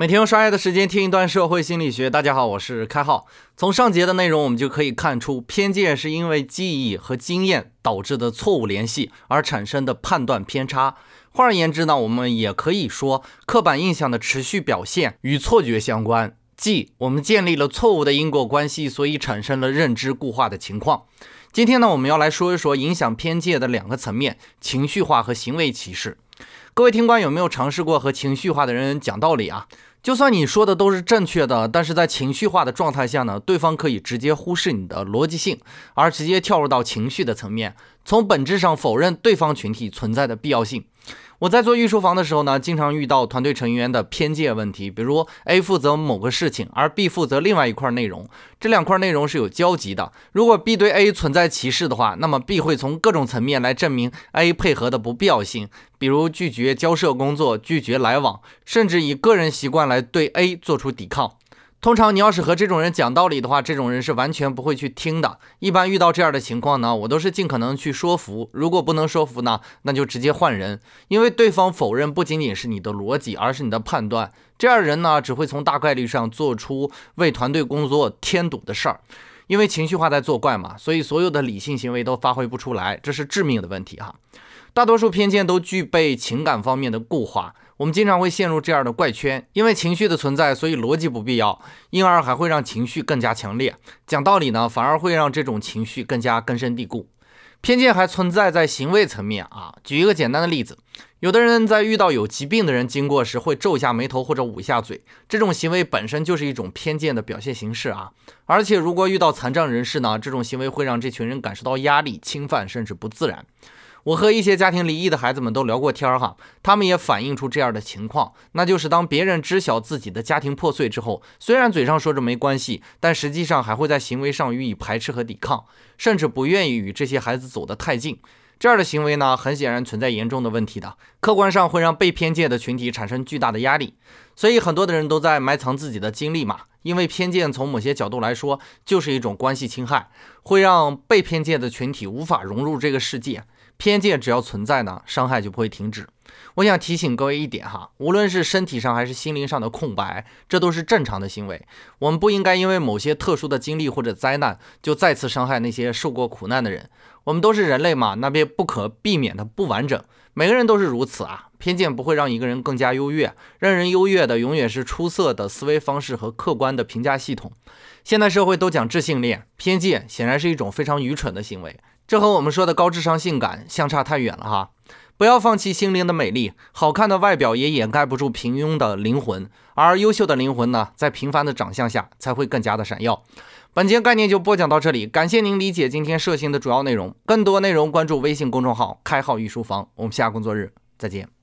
每天用刷牙的时间听一段社会心理学。大家好，我是开浩。从上节的内容，我们就可以看出，偏见是因为记忆和经验导致的错误联系而产生的判断偏差。换而言之呢，我们也可以说，刻板印象的持续表现与错觉相关，即我们建立了错误的因果关系，所以产生了认知固化的情况。今天呢，我们要来说一说影响偏见的两个层面：情绪化和行为歧视。各位听官有没有尝试过和情绪化的人讲道理啊？就算你说的都是正确的，但是在情绪化的状态下呢，对方可以直接忽视你的逻辑性，而直接跳入到情绪的层面，从本质上否认对方群体存在的必要性。我在做预售房的时候呢，经常遇到团队成员的偏见问题，比如 A 负责某个事情，而 B 负责另外一块内容，这两块内容是有交集的。如果 B 对 A 存在歧视的话，那么 B 会从各种层面来证明 A 配合的不必要性，比如拒绝交涉工作、拒绝来往，甚至以个人习惯来对 A 做出抵抗。通常你要是和这种人讲道理的话，这种人是完全不会去听的。一般遇到这样的情况呢，我都是尽可能去说服。如果不能说服呢，那就直接换人，因为对方否认不仅仅是你的逻辑，而是你的判断。这样人呢，只会从大概率上做出为团队工作添堵的事儿。因为情绪化在作怪嘛，所以所有的理性行为都发挥不出来，这是致命的问题哈。大多数偏见都具备情感方面的固化。我们经常会陷入这样的怪圈，因为情绪的存在，所以逻辑不必要，因而还会让情绪更加强烈。讲道理呢，反而会让这种情绪更加根深蒂固。偏见还存在在行为层面啊。举一个简单的例子，有的人在遇到有疾病的人经过时，会皱一下眉头或者捂一下嘴，这种行为本身就是一种偏见的表现形式啊。而且如果遇到残障人士呢，这种行为会让这群人感受到压力、侵犯，甚至不自然。我和一些家庭离异的孩子们都聊过天儿哈，他们也反映出这样的情况，那就是当别人知晓自己的家庭破碎之后，虽然嘴上说着没关系，但实际上还会在行为上予以排斥和抵抗，甚至不愿意与这些孩子走得太近。这样的行为呢，很显然存在严重的问题的，客观上会让被偏见的群体产生巨大的压力。所以很多的人都在埋藏自己的经历嘛，因为偏见从某些角度来说就是一种关系侵害，会让被偏见的群体无法融入这个世界。偏见只要存在呢，伤害就不会停止。我想提醒各位一点哈，无论是身体上还是心灵上的空白，这都是正常的行为。我们不应该因为某些特殊的经历或者灾难，就再次伤害那些受过苦难的人。我们都是人类嘛，那便不可避免的不完整。每个人都是如此啊。偏见不会让一个人更加优越，让人优越的永远是出色的思维方式和客观的评价系统。现代社会都讲智性恋，偏见显然是一种非常愚蠢的行为。这和我们说的高智商性感相差太远了哈！不要放弃心灵的美丽，好看的外表也掩盖不住平庸的灵魂，而优秀的灵魂呢，在平凡的长相下才会更加的闪耀。本节概念就播讲到这里，感谢您理解今天摄星的主要内容。更多内容关注微信公众号“开号御书房”，我们下工作日再见。